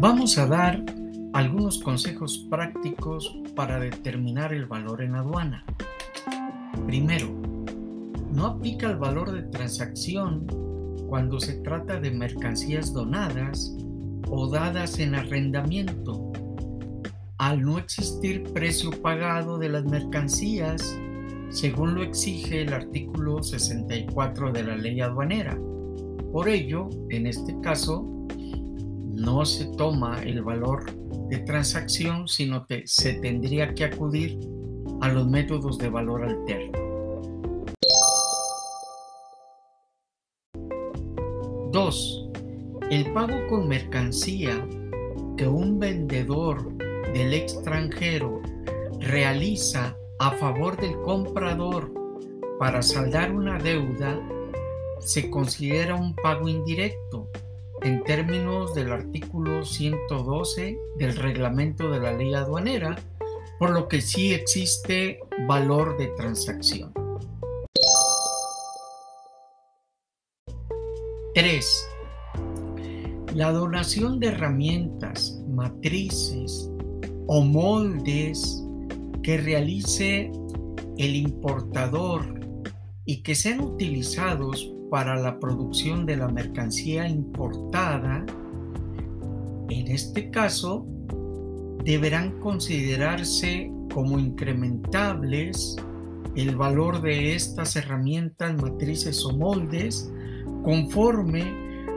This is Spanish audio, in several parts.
Vamos a dar algunos consejos prácticos para determinar el valor en aduana. Primero, no aplica el valor de transacción cuando se trata de mercancías donadas o dadas en arrendamiento. Al no existir precio pagado de las mercancías, según lo exige el artículo 64 de la ley aduanera. Por ello, en este caso, no se toma el valor de transacción, sino que se tendría que acudir a los métodos de valor alterno. 2. El pago con mercancía que un vendedor del extranjero realiza a favor del comprador para saldar una deuda se considera un pago indirecto en términos del artículo 112 del reglamento de la ley aduanera, por lo que sí existe valor de transacción. 3. La donación de herramientas, matrices o moldes que realice el importador y que sean utilizados para la producción de la mercancía importada, en este caso, deberán considerarse como incrementables el valor de estas herramientas, matrices o moldes conforme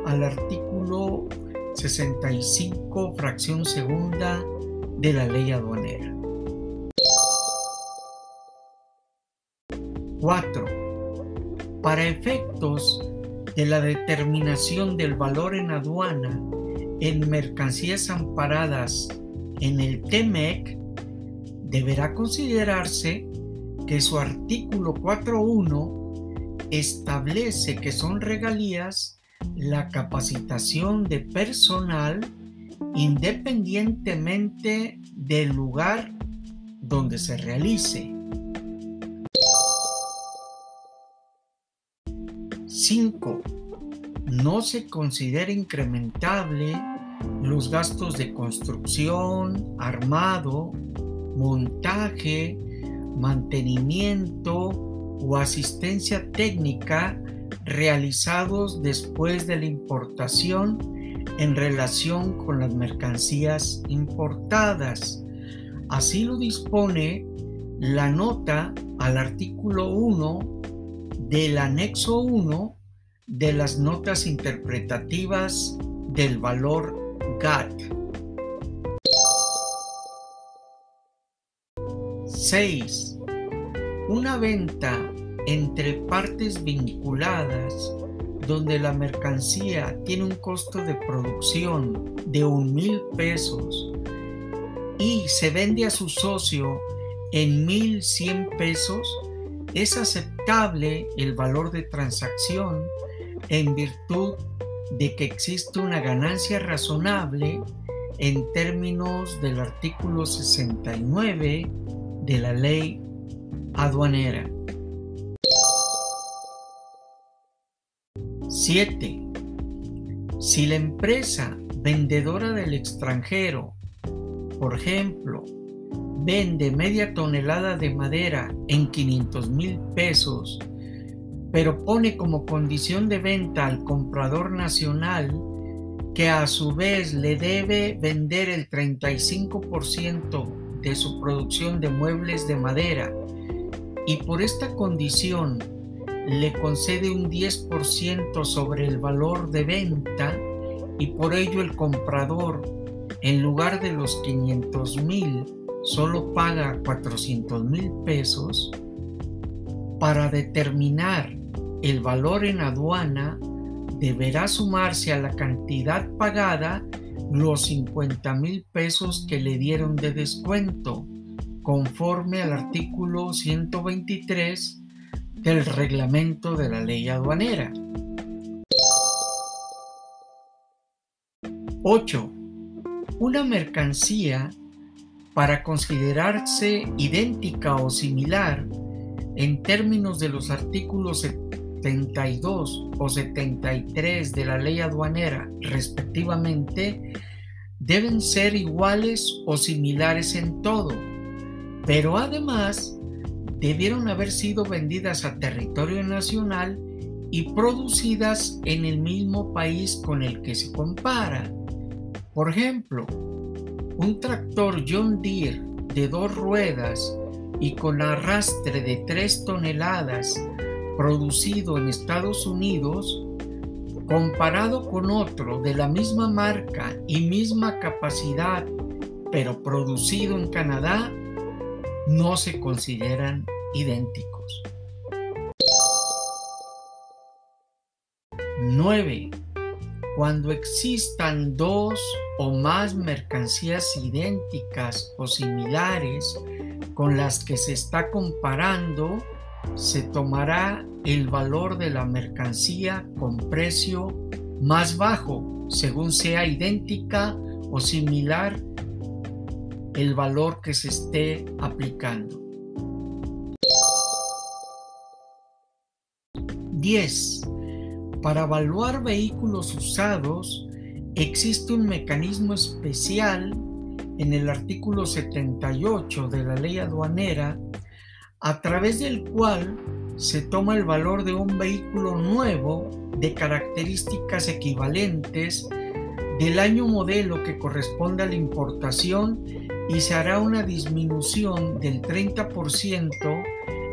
al artículo 65, fracción segunda de la ley aduanera. 4 para efectos de la determinación del valor en aduana en mercancías amparadas en el TEMEC, deberá considerarse que su artículo 4.1 establece que son regalías la capacitación de personal independientemente del lugar donde se realice 5. No se considera incrementable los gastos de construcción, armado, montaje, mantenimiento o asistencia técnica realizados después de la importación en relación con las mercancías importadas. Así lo dispone la nota al artículo 1 del anexo 1 de las notas interpretativas del valor GAT. 6. Una venta entre partes vinculadas donde la mercancía tiene un costo de producción de un mil pesos y se vende a su socio en mil cien pesos es aceptable el valor de transacción en virtud de que existe una ganancia razonable en términos del artículo 69 de la ley aduanera. 7. Si la empresa vendedora del extranjero, por ejemplo, vende media tonelada de madera en 500 mil pesos, pero pone como condición de venta al comprador nacional que a su vez le debe vender el 35% de su producción de muebles de madera. Y por esta condición le concede un 10% sobre el valor de venta y por ello el comprador en lugar de los 500 mil solo paga 400 mil pesos, para determinar el valor en aduana deberá sumarse a la cantidad pagada los 50 mil pesos que le dieron de descuento, conforme al artículo 123 del reglamento de la ley aduanera. 8. Una mercancía para considerarse idéntica o similar en términos de los artículos 72 o 73 de la ley aduanera respectivamente, deben ser iguales o similares en todo, pero además debieron haber sido vendidas a territorio nacional y producidas en el mismo país con el que se compara. Por ejemplo, un tractor John Deere de dos ruedas y con arrastre de 3 toneladas producido en Estados Unidos, comparado con otro de la misma marca y misma capacidad, pero producido en Canadá, no se consideran idénticos. 9. Cuando existan dos o más mercancías idénticas o similares con las que se está comparando, se tomará el valor de la mercancía con precio más bajo, según sea idéntica o similar el valor que se esté aplicando. 10. Para evaluar vehículos usados, existe un mecanismo especial en el artículo 78 de la ley aduanera, a través del cual se toma el valor de un vehículo nuevo de características equivalentes del año modelo que corresponde a la importación y se hará una disminución del 30%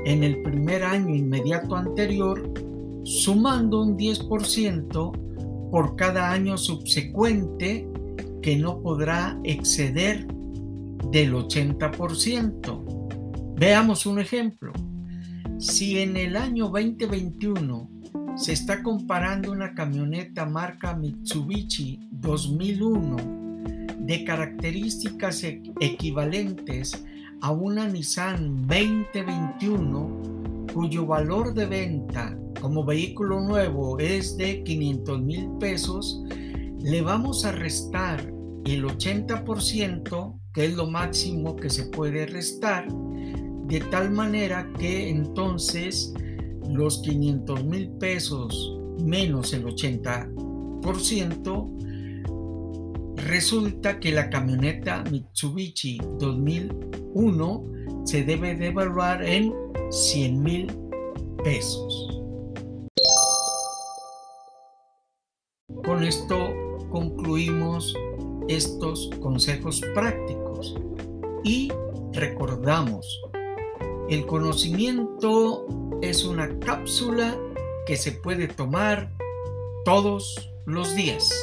en el primer año inmediato anterior sumando un 10% por cada año subsecuente que no podrá exceder del 80%. Veamos un ejemplo. Si en el año 2021 se está comparando una camioneta marca Mitsubishi 2001 de características e-, equivalentes a una Nissan 2021 cuyo valor de venta como vehículo nuevo es de 500 mil pesos, le vamos a restar el 80%, que es lo máximo que se puede restar, de tal manera que entonces los 500 mil pesos menos el 80%, resulta que la camioneta Mitsubishi 2001 se debe de evaluar en 100 mil pesos. Con esto concluimos estos consejos prácticos y recordamos, el conocimiento es una cápsula que se puede tomar todos los días.